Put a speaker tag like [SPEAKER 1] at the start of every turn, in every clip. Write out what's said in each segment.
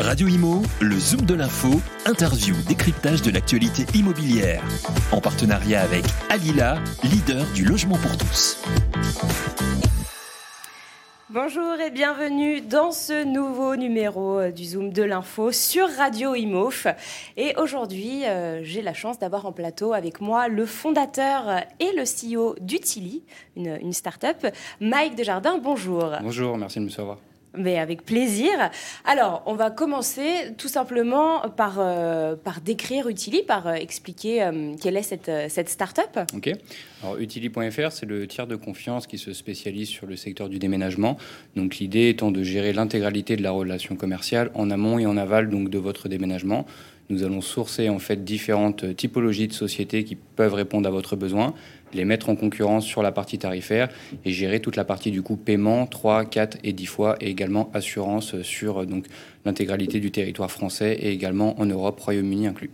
[SPEAKER 1] Radio Imo, le Zoom de l'info, interview, décryptage de l'actualité immobilière. En partenariat avec Alila, leader du logement pour tous.
[SPEAKER 2] Bonjour et bienvenue dans ce nouveau numéro euh, du Zoom de l'info sur Radio IMOF. Et aujourd'hui, euh, j'ai la chance d'avoir en plateau avec moi le fondateur et le CEO d'Utili, une, une start-up, Mike Desjardins. Bonjour.
[SPEAKER 3] Bonjour, merci de me recevoir.
[SPEAKER 2] Mais avec plaisir. Alors, on va commencer tout simplement par, euh, par décrire Utili, par euh, expliquer euh, quelle est cette, cette start-up.
[SPEAKER 3] Ok. Alors, Utili.fr, c'est le tiers de confiance qui se spécialise sur le secteur du déménagement. Donc, l'idée étant de gérer l'intégralité de la relation commerciale en amont et en aval donc, de votre déménagement. Nous allons sourcer en fait différentes typologies de sociétés qui peuvent répondre à votre besoin les mettre en concurrence sur la partie tarifaire et gérer toute la partie du coup paiement 3, 4 et 10 fois et également assurance sur donc l'intégralité du territoire français et également en Europe, Royaume-Uni inclus.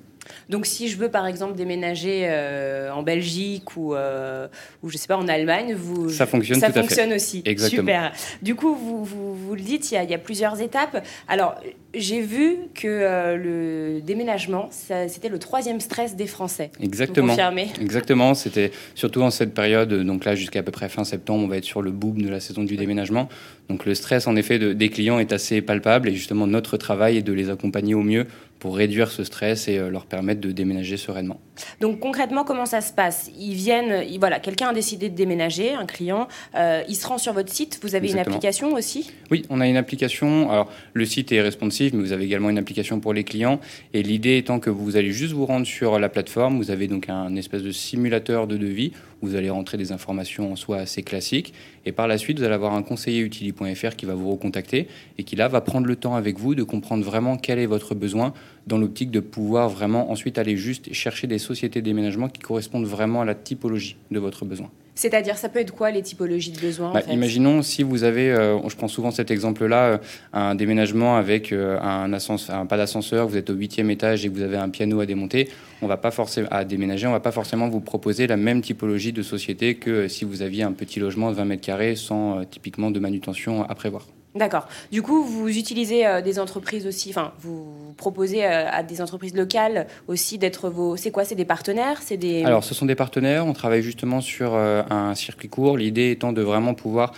[SPEAKER 2] Donc, si je veux par exemple déménager euh, en Belgique ou, euh, ou je sais pas en Allemagne, vous
[SPEAKER 3] ça fonctionne,
[SPEAKER 2] ça
[SPEAKER 3] tout
[SPEAKER 2] fonctionne
[SPEAKER 3] à fait.
[SPEAKER 2] aussi.
[SPEAKER 3] Exactement.
[SPEAKER 2] Super. Du coup, vous, vous, vous le dites, il y, a, il y, a, plusieurs étapes. Alors, j'ai vu que euh, le déménagement, c'était le troisième stress des Français.
[SPEAKER 3] Exactement. Vous Exactement. C'était surtout en cette période, donc là jusqu'à peu près fin septembre, on va être sur le boom de la saison du déménagement. Donc le stress en effet de, des clients est assez palpable et justement notre travail est de les accompagner au mieux pour réduire ce stress et euh, leur permettre de déménager sereinement.
[SPEAKER 2] Donc concrètement, comment ça se passe? Ils viennent, ils, voilà, quelqu'un a décidé de déménager, un client, euh, il se rend sur votre site. Vous avez
[SPEAKER 3] Exactement.
[SPEAKER 2] une application aussi?
[SPEAKER 3] Oui, on a une application. Alors le site est responsive, mais vous avez également une application pour les clients. Et l'idée étant que vous allez juste vous rendre sur la plateforme, vous avez donc un espèce de simulateur de devis vous allez rentrer des informations en soi assez classiques. Et par la suite, vous allez avoir un conseiller utili.fr qui va vous recontacter et qui là va prendre le temps avec vous de comprendre vraiment quel est votre besoin dans l'optique de pouvoir vraiment ensuite aller juste chercher des sociétés déménagement qui correspondent vraiment à la typologie de votre besoin.
[SPEAKER 2] C'est-à-dire, ça peut être quoi les typologies de besoins
[SPEAKER 3] bah,
[SPEAKER 2] en fait?
[SPEAKER 3] Imaginons si vous avez, euh, je prends souvent cet exemple-là, euh, un déménagement avec euh, un, ascenseur, un pas d'ascenseur, vous êtes au huitième étage et que vous avez un piano à démonter, on va pas forcément à déménager, on va pas forcément vous proposer la même typologie de société que si vous aviez un petit logement de 20 mètres carrés sans typiquement de manutention à prévoir.
[SPEAKER 2] D'accord. Du coup, vous utilisez euh, des entreprises aussi, enfin, vous proposez euh, à des entreprises locales aussi d'être vos. C'est quoi C'est des partenaires C'est des.
[SPEAKER 3] Alors, ce sont des partenaires. On travaille justement sur euh, un circuit court. L'idée étant de vraiment pouvoir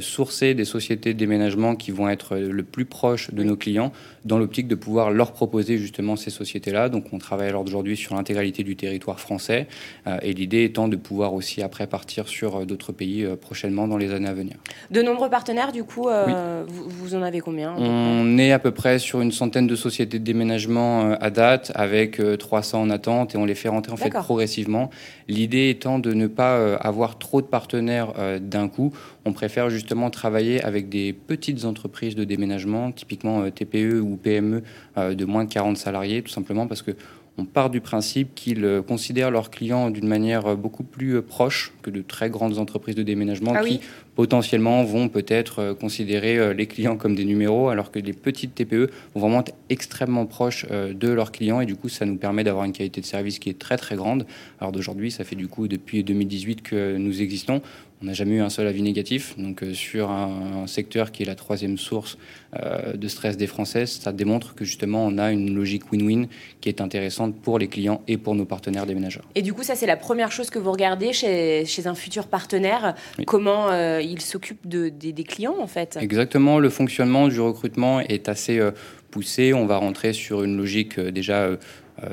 [SPEAKER 3] sourcer des sociétés de déménagement qui vont être le plus proche de nos clients, dans l'optique de pouvoir leur proposer justement ces sociétés-là. Donc, on travaille alors aujourd'hui sur l'intégralité du territoire français, euh, et l'idée étant de pouvoir aussi après partir sur d'autres pays prochainement dans les années à venir.
[SPEAKER 2] De nombreux partenaires, du coup.
[SPEAKER 3] Oui.
[SPEAKER 2] Vous, vous, en avez combien
[SPEAKER 3] On est à peu près sur une centaine de sociétés de déménagement à date, avec 300 en attente, et on les fait rentrer en fait progressivement. L'idée étant de ne pas avoir trop de partenaires d'un coup. On préfère justement travailler avec des petites entreprises de déménagement, typiquement TPE ou PME de moins de 40 salariés, tout simplement parce que on part du principe qu'ils considèrent leurs clients d'une manière beaucoup plus proche que de très grandes entreprises de déménagement
[SPEAKER 2] ah
[SPEAKER 3] qui
[SPEAKER 2] oui.
[SPEAKER 3] Potentiellement vont peut-être considérer les clients comme des numéros, alors que les petites TPE vont vraiment être extrêmement proches de leurs clients et du coup ça nous permet d'avoir une qualité de service qui est très très grande. Alors d'aujourd'hui, ça fait du coup depuis 2018 que nous existons. On n'a jamais eu un seul avis négatif. Donc, euh, sur un, un, secteur qui est la troisième source euh, de stress des Français, ça démontre que justement, on a une logique win-win qui est intéressante pour les clients et pour nos partenaires déménageurs.
[SPEAKER 2] Et du coup, ça, c'est la première chose que vous regardez chez, chez un futur partenaire. Oui. Comment euh, il s'occupe de, de, des clients, en fait
[SPEAKER 3] Exactement. Le fonctionnement du recrutement est assez euh, poussé. On va rentrer sur une logique euh, déjà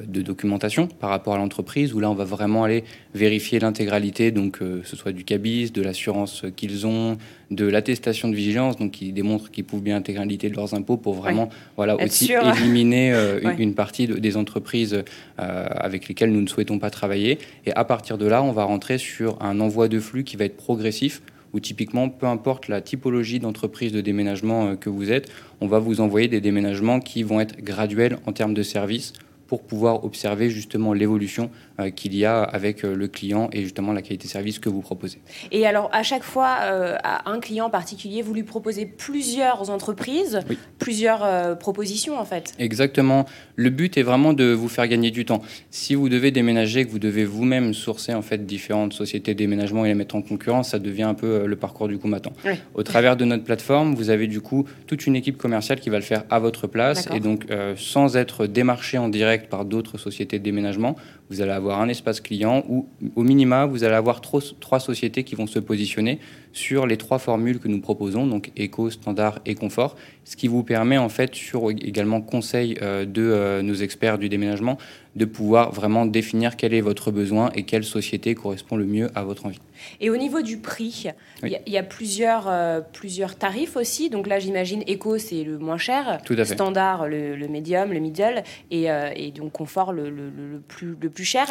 [SPEAKER 3] de documentation par rapport à l'entreprise, où là on va vraiment aller vérifier l'intégralité, donc euh, ce soit du cabis, de l'assurance qu'ils ont, de l'attestation de vigilance, donc qui démontre qu'ils prouvent bien l'intégralité de leurs impôts pour vraiment
[SPEAKER 2] ouais.
[SPEAKER 3] voilà,
[SPEAKER 2] Être
[SPEAKER 3] aussi
[SPEAKER 2] sûr.
[SPEAKER 3] éliminer euh,
[SPEAKER 2] Ouais.
[SPEAKER 3] une, une partie de- des entreprises euh, avec lesquelles nous ne souhaitons pas travailler. Et à partir de là, on va rentrer sur un envoi de flux qui va être progressif où typiquement, peu importe la typologie d'entreprise de déménagement euh, que vous êtes, on va vous envoyer des déménagements qui vont être graduels en termes de services pour pouvoir observer justement l'évolution euh, qu'il y a avec euh, le client et justement la qualité de service que vous proposez.
[SPEAKER 2] Et alors, à chaque fois, euh, à un client particulier, vous lui proposez plusieurs entreprises, plusieurs propositions en fait
[SPEAKER 3] Exactement. Le but est vraiment de vous faire gagner du temps. Si vous devez déménager, que vous devez vous-même sourcer en fait différentes sociétés de déménagement et les mettre en concurrence, ça devient un peu le parcours du combattant. Au travers de notre plateforme, vous avez du coup toute une équipe commerciale qui va le faire à votre place et donc sans être démarché en direct par d'autres sociétés de déménagement, vous allez avoir un espace client où, au minima, vous allez avoir trois, sociétés qui vont se positionner sur les trois formules que nous proposons, donc éco, standard et confort, ce qui vous permet en fait, sur également conseil euh, de euh, nos experts du déménagement, de pouvoir vraiment définir quel est votre besoin et quelle société correspond le mieux à votre envie.
[SPEAKER 2] Et au niveau du prix, il y, a plusieurs, euh, plusieurs tarifs aussi. Donc là, j'imagine éco, c'est le moins cher,
[SPEAKER 3] Tout à
[SPEAKER 2] fait. standard, le, le, medium, le middle, et, et donc confort, le, le, le, plus, le plus cher.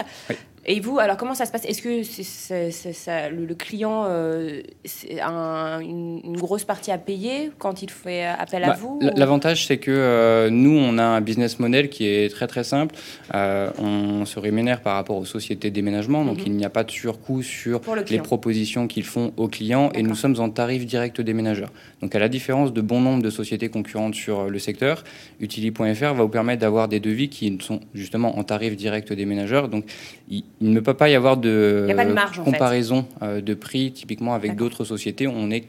[SPEAKER 2] Et vous, alors comment ça se passe? Est-ce que c'est, le, client euh, a une, grosse partie à payer quand il fait appel à bah, vous
[SPEAKER 3] L'avantage, c'est que euh, nous, on a un business model qui est très très simple. Euh, on se rémunère par rapport aux sociétés de déménagement, donc mhm. il n'y a pas de surcoût sur les propositions qu'ils font aux clients, et nous sommes en tarif direct déménageur. Donc à la différence de bon nombre de sociétés concurrentes sur le secteur, Utili.fr va vous permettre d'avoir des devis qui sont justement en tarif direct déménageur. Donc il, il ne peut pas y avoir de, comparaison euh, de prix typiquement avec d'autres sociétés. On n'est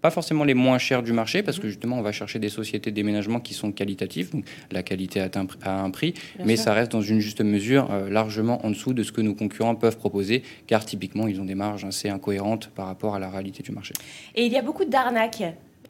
[SPEAKER 3] pas forcément les moins chers du marché parce que justement on va chercher des sociétés de déménagement qui sont qualitatives, donc la qualité a un, prix, mais ça reste dans une juste mesure euh, largement en dessous de ce que nos concurrents peuvent proposer, car typiquement ils ont des marges assez incohérentes par rapport à la réalité du marché.
[SPEAKER 2] Et il y a beaucoup d'arnaques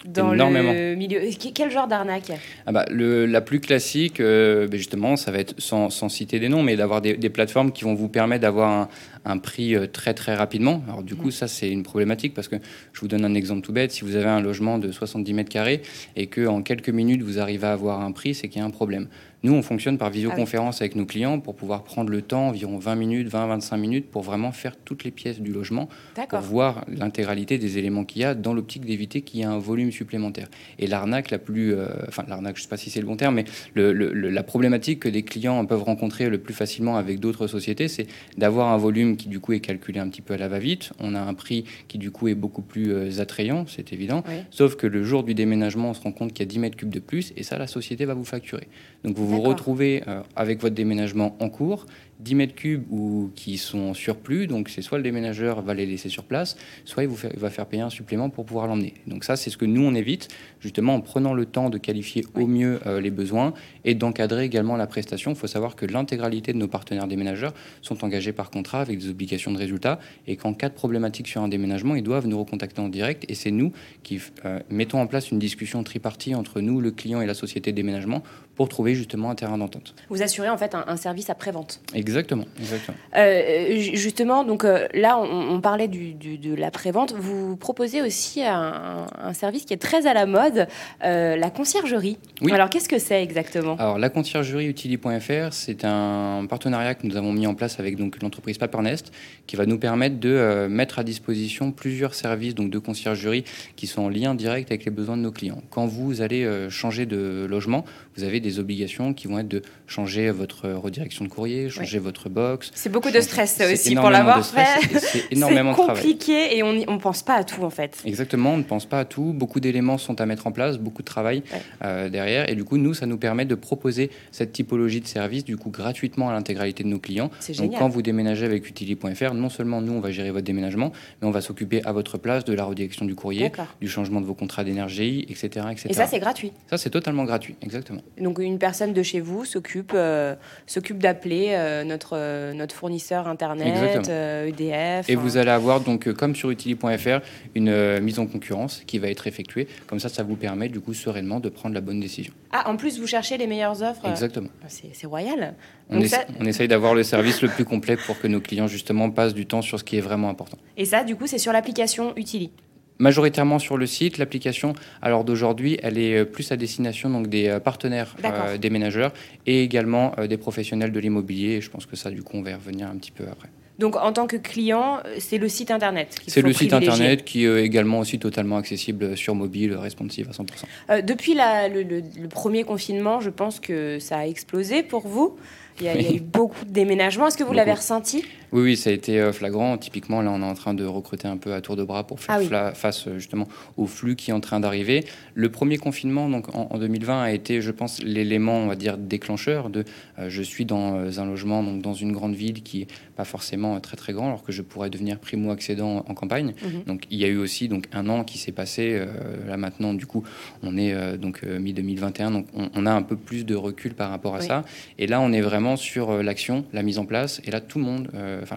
[SPEAKER 2] dans le milieu. Quel genre d'arnaque
[SPEAKER 3] ah bah, La plus classique, euh, ben justement, ça va être sans, citer des noms, mais d'avoir des, plateformes qui vont vous permettre d'avoir un, prix euh, très très rapidement. Alors du coup, ça c'est une problématique parce que je vous donne un exemple tout bête. Si vous avez un logement de 70 mètres carrés et que en quelques minutes vous arrivez à avoir un prix, c'est qu'il y a un problème. Nous, on fonctionne par visioconférence avec nos clients pour pouvoir prendre le temps, environ 20 minutes, 20-25 minutes, pour vraiment faire toutes les pièces du logement, pour voir l'intégralité des éléments qu'il y a dans l'optique d'éviter qu'il y ait un volume supplémentaire. Et l'arnaque la plus, euh, enfin l'arnaque, je ne sais pas si c'est le bon terme, mais la problématique que des clients peuvent rencontrer le plus facilement avec d'autres sociétés, c'est d'avoir un volume qui du coup est calculé un petit peu à la va-vite. On a un prix qui du coup est beaucoup plus euh, attrayant, c'est évident. Sauf que le jour du déménagement, on se rend compte qu'il y a 10 mètres cubes de plus, et ça, la société va vous facturer. Donc vous vous retrouvez euh, avec votre déménagement en cours 10 mètres cubes ou qui sont en surplus, donc c'est soit le déménageur va les laisser sur place, soit il, vous va faire payer un supplément pour pouvoir l'emmener. Donc ça, c'est ce que nous, on évite, justement en prenant le temps de qualifier au mieux euh, les besoins et d'encadrer également la prestation. Il faut savoir que l'intégralité de nos partenaires déménageurs sont engagés par contrat avec des obligations de résultat et qu'en cas de problématique sur un déménagement, ils doivent nous recontacter en direct et c'est nous qui euh, mettons en place une discussion tripartie entre nous, le client et la société de déménagement pour trouver justement un terrain d'entente.
[SPEAKER 2] Vous assurez en fait un, service après-vente
[SPEAKER 3] Exactement. exactement.
[SPEAKER 2] Euh, justement, donc euh, là, on, parlait du, de l'après-vente. Vous proposez aussi un, service qui est très à la mode, euh, la conciergerie. Oui. Alors, qu'est-ce que c'est exactement?
[SPEAKER 3] Alors, la conciergerie Utili.fr, c'est un partenariat que nous avons mis en place avec donc l'entreprise Papernest, qui va nous permettre de mettre à disposition plusieurs services donc de conciergerie qui sont en lien direct avec les besoins de nos clients. Quand vous allez changer de logement, vous avez des obligations qui vont être de changer votre redirection de courrier, changer votre box.
[SPEAKER 2] C'est beaucoup de stress aussi pour l'avoir fait. C'est énormément compliqué et on ne pense pas à tout en fait.
[SPEAKER 3] Exactement, on ne pense pas à tout. Beaucoup d'éléments sont à mettre en place, beaucoup de travail euh, derrière. Et du coup, nous, ça nous permet de proposer cette typologie de service du coup gratuitement à l'intégralité de nos clients. Donc quand vous déménagez avec utili.fr, non seulement nous, on va gérer votre déménagement, mais on va s'occuper à votre place de la redirection du courrier, du changement de vos contrats d'énergie, etc., etc.
[SPEAKER 2] Et ça, c'est gratuit.
[SPEAKER 3] Ça, c'est totalement gratuit, exactement.
[SPEAKER 2] Donc une personne de chez vous s'occupe euh, s'occupe d'appeler euh, notre, euh, notre fournisseur internet, EDF.
[SPEAKER 3] E Et vous allez avoir donc comme sur utili.fr une mise en concurrence qui va être effectuée. Comme ça, ça vous permet du coup sereinement de prendre la bonne décision.
[SPEAKER 2] Ah, en plus vous cherchez les meilleures offres.
[SPEAKER 3] Exactement.
[SPEAKER 2] Ah, c'est royal.
[SPEAKER 3] On, on essaye d'avoir le service le plus complet pour que nos clients justement passent du temps sur ce qui est vraiment important.
[SPEAKER 2] Et ça, du coup, c'est sur l'application Utili
[SPEAKER 3] majoritairement sur le site. L'application, alors d'aujourd'hui, elle est euh, plus à destination donc des euh, partenaires euh, des ménageurs et également des professionnels de l'immobilier. Je pense que ça, du coup, on va y revenir un petit peu après.
[SPEAKER 2] Donc, en tant que client, c'est le site internet.
[SPEAKER 3] C'est le site internet qui est également aussi totalement accessible sur mobile, responsive à 100%.
[SPEAKER 2] depuis le, premier confinement, je pense que ça a explosé pour vous. Il y, a, eu beaucoup de déménagements. Est-ce que vous l'avez ressenti?
[SPEAKER 3] Oui, oui, ça a été euh, flagrant. Typiquement, là, on est en train de recruter un peu à tour de bras pour faire ah face euh, justement au flux qui est en train d'arriver. Le premier confinement, donc en, 2020, a été, je pense, l'élément, on va dire, déclencheur de euh, je suis dans un logement, donc dans une grande ville qui n'est pas forcément très très grand, alors que je pourrais devenir primo-accédant en campagne. Mhm. Donc il y a eu aussi donc un an qui s'est passé. là maintenant, du coup, on est donc mi-2021, donc on, a un peu plus de recul par rapport à ça. Et là, on est vraiment sur l'action, la mise en place. Et là, tout le monde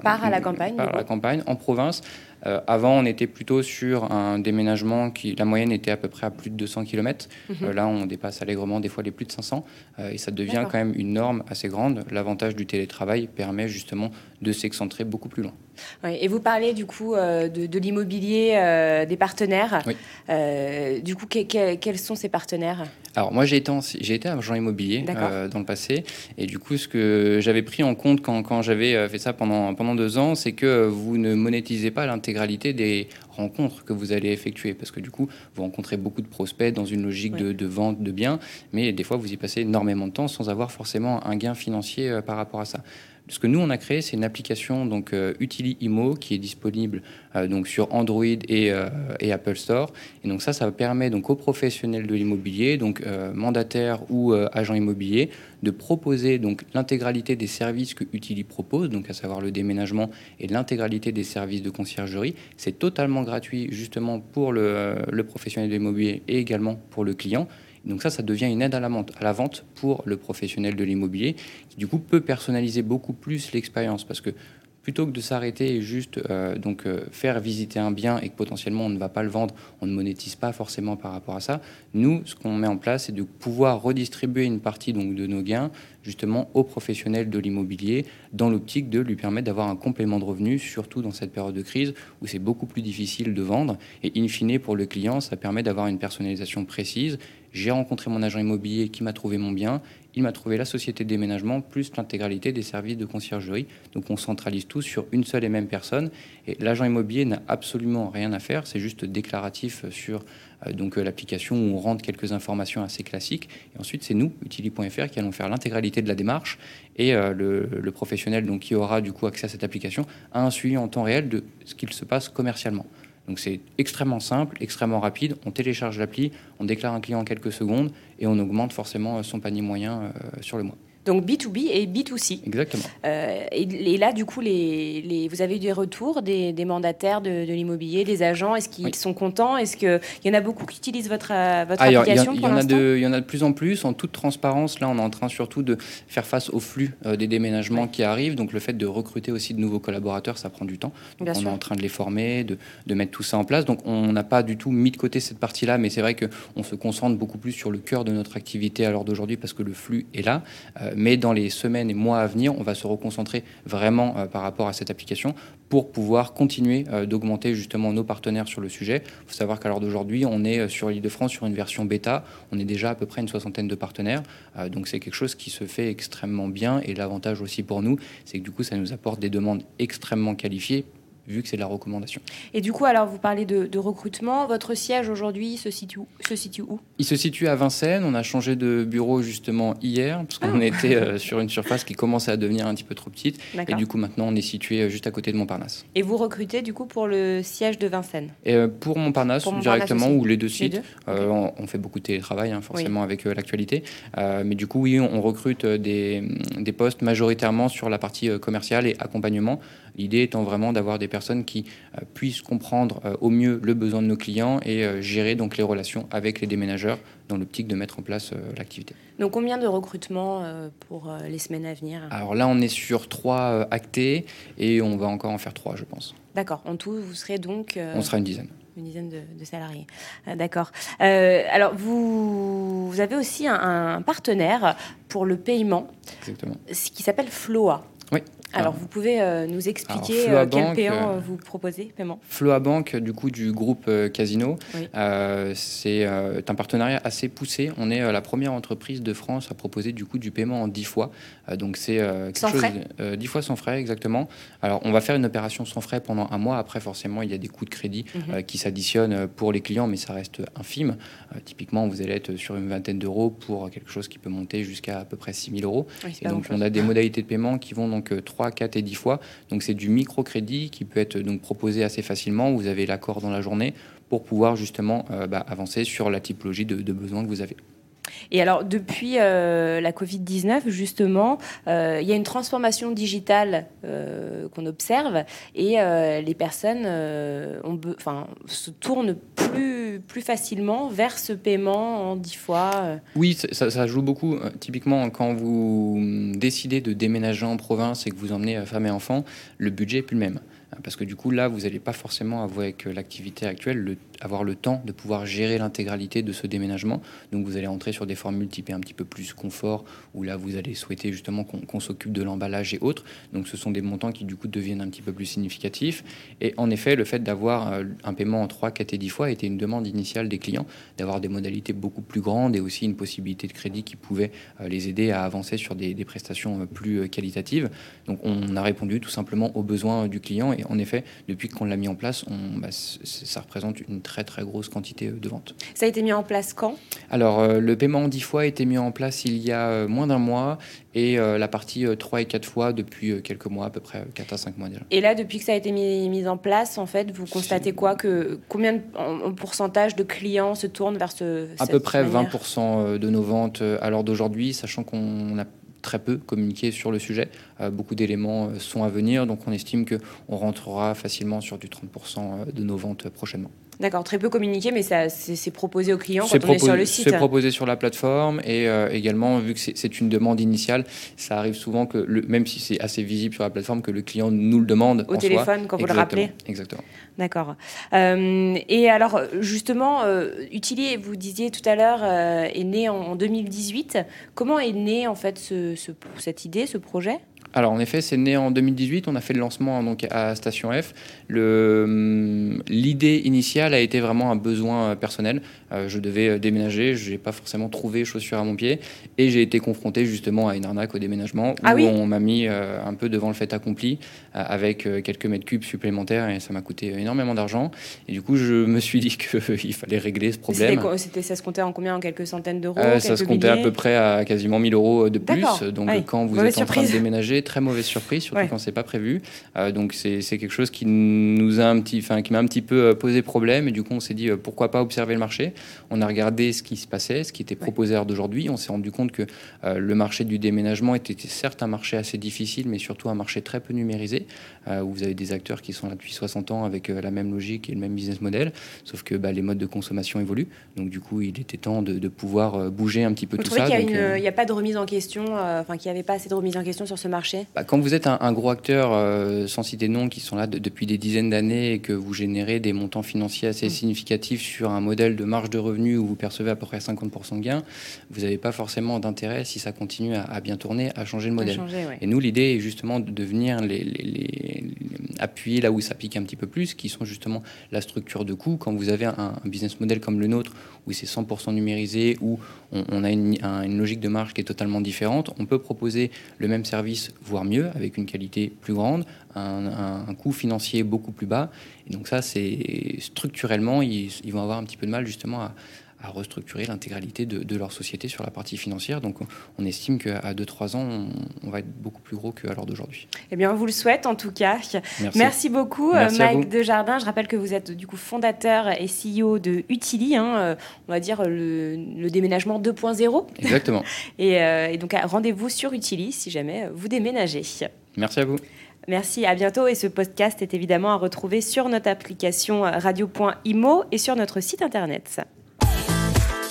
[SPEAKER 2] par à la campagne
[SPEAKER 3] Par la campagne, en province. Euh, avant, on était plutôt sur un déménagement qui, la moyenne était à peu près à plus de 200 km. Mhm. Euh, là, on dépasse allègrement des fois les plus de 500. Euh, et ça devient quand même une norme assez grande. L'avantage du télétravail permet justement de s'excentrer beaucoup plus loin.
[SPEAKER 2] et vous parlez du coup de, l'immobilier des partenaires. du coup, quels sont ces partenaires?
[SPEAKER 3] Alors moi, j'ai été, j'ai été agent immobilier dans le passé. Et du coup, ce que j'avais pris en compte quand, quand j'avais fait ça pendant, pendant deux ans, c'est que vous ne monétisez pas l'intérêt des rencontres que vous allez effectuer. Parce que du coup, vous rencontrez beaucoup de prospects dans une logique de, vente de biens, mais des fois, vous y passez énormément de temps sans avoir forcément un gain financier euh, par rapport à ça. Ce que nous on a créé, c'est une application donc euh, Utili Imo qui est disponible euh, sur Android et, et, Apple Store. Et donc ça, ça permet donc aux professionnels de l'immobilier, donc mandataires ou agents immobiliers, de proposer donc l'intégralité des services que Utili propose, donc à savoir le déménagement et l'intégralité des services de conciergerie. C'est totalement gratuit justement pour le professionnel de l'immobilier et également pour le client. Donc ça, ça devient une aide à la vente, pour le professionnel de l'immobilier, qui du coup peut personnaliser beaucoup plus l'expérience, parce que plutôt que de s'arrêter et juste euh, euh, faire visiter un bien et que potentiellement on ne va pas le vendre, on ne monétise pas forcément par rapport à ça. Nous, ce qu'on met en place, c'est de pouvoir redistribuer une partie de nos gains justement aux professionnels de l'immobilier dans l'optique de lui permettre d'avoir un complément de revenus, surtout dans cette période de crise où c'est beaucoup plus difficile de vendre. Et in fine, pour le client, ça permet d'avoir une personnalisation précise. J'ai rencontré mon agent immobilier qui m'a trouvé mon bien il m'a trouvé la société de déménagement plus l'intégralité des services de conciergerie. Donc on centralise tout sur une seule et même personne. Et l'agent immobilier n'a absolument rien à faire, c'est juste déclaratif sur euh, euh, l'application où on rentre quelques informations assez classiques. Et ensuite, c'est nous, utili.fr, qui allons faire l'intégralité de la démarche. Et euh, le, professionnel donc, qui aura du coup accès à cette application a un suivi en temps réel de ce qu'il se passe commercialement. Donc c'est extrêmement simple, extrêmement rapide. On télécharge l'appli, on déclare un client en quelques secondes et on augmente forcément son panier moyen euh, sur le mois.
[SPEAKER 2] Donc B2B et B2C.
[SPEAKER 3] Exactement.
[SPEAKER 2] Euh, et, là, du coup, les, vous avez eu des retours des, mandataires de, l'immobilier, des agents? Est-ce qu'ils sont contents? Est-ce qu'il y en a beaucoup qui utilisent votre, euh, application
[SPEAKER 3] Il y, en a de, il y en a de plus en plus. En toute transparence, là, on est en train surtout de faire face au flux euh, des déménagements qui arrivent. Donc le fait de recruter aussi de nouveaux collaborateurs, ça prend du temps. Donc, on est en train de les former, de, de, mettre tout ça en place. Donc on n'a pas du tout mis de côté cette partie-là, mais c'est vrai qu'on se concentre beaucoup plus sur le cœur de notre activité à l'heure d'aujourd'hui parce que le flux est là. Mais dans les semaines et mois à venir, on va se reconcentrer vraiment euh, par rapport à cette application pour pouvoir continuer euh, d'augmenter justement nos partenaires sur le sujet. Il faut savoir qu'à l'heure d'aujourd'hui, on est euh, sur l'île de France sur une version bêta. On est déjà à peu près une soixantaine de partenaires. donc c'est quelque chose qui se fait extrêmement bien. Et l'avantage aussi pour nous, c'est que du coup, ça nous apporte des demandes extrêmement qualifiées vu que c'est de la recommandation.
[SPEAKER 2] Et du coup, alors vous parlez de, recrutement. Votre siège aujourd'hui se situe, se situe où?
[SPEAKER 3] Il se situe à Vincennes. On a changé de bureau justement hier, parce qu'on ah. était euh, sur une surface qui commençait à devenir un petit peu trop petite. Et du coup, maintenant, on est situé euh, juste à côté de Montparnasse.
[SPEAKER 2] Et vous recrutez du coup pour le siège de Vincennes?
[SPEAKER 3] Et euh, Pour Montparnasse, directement, ou les deux sites. on, fait beaucoup de télétravail, hein, forcément, avec l'actualité. mais du coup, oui, on, recrute des, des postes majoritairement sur la partie commerciale et accompagnement. L'idée étant vraiment d'avoir des personnes qui euh, puissent comprendre euh, au mieux le besoin de nos clients et euh, gérer donc les relations avec les déménageurs dans l'optique de mettre en place l'activité.
[SPEAKER 2] Donc combien de recrutements pour les semaines à venir?
[SPEAKER 3] Alors là, on est sur trois actés et on va encore en faire trois, je pense.
[SPEAKER 2] D'accord. En tout, vous serez donc...
[SPEAKER 3] On sera une dizaine
[SPEAKER 2] une dizaine de, salariés. D'accord. alors, vous, vous, avez aussi un, un, partenaire pour le paiement,
[SPEAKER 3] Exactement.
[SPEAKER 2] qui s'appelle Floa.
[SPEAKER 3] Oui.
[SPEAKER 2] Alors, vous pouvez nous expliquer quel paiement vous proposez paiement?
[SPEAKER 3] Floa Bank, du coup, du groupe Casino, c'est un partenariat assez poussé. On est la première entreprise de France à proposer du coup du paiement en 10 fois. donc, c'est
[SPEAKER 2] quelque chose. Frais?
[SPEAKER 3] 10 fois sans frais, exactement. Alors, on va faire une opération sans frais pendant un mois. Après, forcément, il y a des coûts de crédit mhm. qui s'additionnent pour les clients, mais ça reste infime. typiquement, vous allez être sur une vingtaine d'euros pour quelque chose qui peut monter jusqu'à à peu près 6 000 euros. et donc, on a des modalités de paiement qui vont donc 3, 4 et 10 fois. Donc, c'est du microcrédit qui peut être donc proposé assez facilement. Vous avez l'accord dans la journée pour pouvoir justement euh, bah, avancer sur la typologie de, de besoins que vous avez.
[SPEAKER 2] Et alors, depuis euh, la Covid-19, justement, euh, il y a une transformation digitale euh, qu'on observe et les personnes on, se tournent plus, plus facilement vers ce paiement en 10 fois.
[SPEAKER 3] Oui, ça, ça, joue beaucoup. Typiquement, quand vous décidez de déménager en province et que vous emmenez femme et enfants, le budget n'est plus le même. Parce que du coup, là, vous n'allez pas forcément, avec l'activité actuelle, le avoir le temps de pouvoir gérer l'intégralité de ce déménagement. Donc vous allez entrer sur des formules typées un petit peu plus confort, où là vous allez souhaiter justement qu'on s'occupe de l'emballage et autres. Donc ce sont des montants qui du coup deviennent un petit peu plus significatifs. Et en effet, le fait d'avoir euh, un paiement en 3, 4 et 10 fois était une demande initiale des clients, d'avoir des modalités beaucoup plus grandes et aussi une possibilité de crédit qui pouvait euh, les aider à avancer sur des, prestations euh, plus qualitatives. Donc on a répondu tout simplement aux besoins du client et en effet, depuis qu'on l'a mis en place, on, bah, ça représente une très très grosse quantité euh, de vente.
[SPEAKER 2] Ça a été mis en place quand?
[SPEAKER 3] Alors euh, le paiement en 10 fois a été mis en place il y a euh, moins d'un mois et la partie 3 et 4 fois depuis quelques mois, à peu près 4 à 5 mois déjà.
[SPEAKER 2] Et là, depuis que ça a été mis, en place, en fait, vous constatez quoi? Que Combien de en, pourcentage de clients se tournent vers ce...
[SPEAKER 3] À peu près 20% de nos ventes à l'heure d'aujourd'hui, sachant qu'on a très peu communiqué sur le sujet. beaucoup d'éléments sont à venir, donc on estime qu'on rentrera facilement sur du 30% de nos ventes prochainement.
[SPEAKER 2] D'accord, très peu communiqué, mais c'est proposé aux clients quand on est sur le site.
[SPEAKER 3] C'est proposé sur la plateforme et euh, également, vu que c'est une demande initiale, ça arrive souvent que, le, même si c'est assez visible sur la plateforme, que le client nous le demande.
[SPEAKER 2] Au téléphone, quand vous le rappelez
[SPEAKER 3] Exactement.
[SPEAKER 2] D'accord. Euh, et alors, justement, euh, Utili, vous disiez tout à l'heure, est né en, 2018. Comment est né, en fait, ce, cette idée, ce projet?
[SPEAKER 3] Alors en effet, c'est né en 2018. On a fait le lancement donc à Station F. Hum, l'idée initiale a été vraiment un besoin personnel. Euh, je devais euh, déménager, je n'ai pas forcément trouvé chaussures à mon pied et j'ai été confronté justement à une arnaque au déménagement
[SPEAKER 2] ah
[SPEAKER 3] où on m'a mis euh, un peu devant le fait accompli avec quelques mètres cubes supplémentaires et ça m'a coûté énormément d'argent. Et du coup, je me suis dit qu'il fallait régler ce problème.
[SPEAKER 2] C'était, ça se comptait en combien? En quelques centaines d'euros?
[SPEAKER 3] Ça se comptait à peu près à quasiment 1000 euros de plus. Donc quand vous êtes en train de déménager, très mauvaise surprise, surtout quand c'est pas prévu. donc c'est, quelque chose qui nous a un petit, enfin qui m'a un petit peu posé problème. Et du coup, on s'est dit pourquoi pas observer le marché. On a regardé ce qui se passait, ce qui était proposé à d'aujourd'hui. On s'est rendu compte que euh, le marché du déménagement était certes un marché assez difficile, mais surtout un marché très peu numérisé, euh, où vous avez des acteurs qui sont là depuis 60 ans avec euh, la même logique et le même business model, sauf que bah, les modes de consommation évoluent. Donc du coup, il était temps de, pouvoir bouger un petit peu tout ça.
[SPEAKER 2] Il n'y a, pas de remise en question, enfin qu'il n'y avait pas assez de remise en question sur ce marché
[SPEAKER 3] bah, Quand vous êtes un, gros acteur, sans citer de nom, qui sont là depuis des dizaines d'années et que vous générez des montants financiers assez mmh. significatifs sur un modèle de marge de revenus où vous percevez à peu près 50% de gains, vous n'avez pas forcément d'intérêt, si ça continue à, bien tourner, à changer le modèle. Et nous, l'idée est justement de venir les, appuyer là où ça pique un petit peu plus, qui sont justement la structure de coûts. Quand vous avez un, business model comme le nôtre, où c'est 100% numérisé, où on, a une, logique de marge qui est totalement différente, on peut proposer le même service, voire mieux, avec une qualité plus grande, un, coût financier beaucoup plus bas. Et donc ça, c'est structurellement, ils, vont avoir un petit peu de mal justement à, restructurer l'intégralité de, leur société sur la partie financière. Donc on estime qu'à 2-3 ans, on, va être beaucoup plus gros qu'à l'heure d'aujourd'hui.
[SPEAKER 2] Eh bien, on vous le souhaite en tout cas.
[SPEAKER 3] Merci,
[SPEAKER 2] beaucoup,
[SPEAKER 3] Merci
[SPEAKER 2] Mike Desjardins. Je rappelle que vous êtes du coup fondateur et CEO de Utili, hein, euh, on va dire le, déménagement 2.0.
[SPEAKER 3] Exactement.
[SPEAKER 2] et, euh, et donc rendez-vous sur Utili si jamais vous déménagez.
[SPEAKER 3] Merci à vous.
[SPEAKER 2] Merci, à bientôt. Et ce podcast est évidemment à retrouver sur notre application radio.imo et sur notre site internet.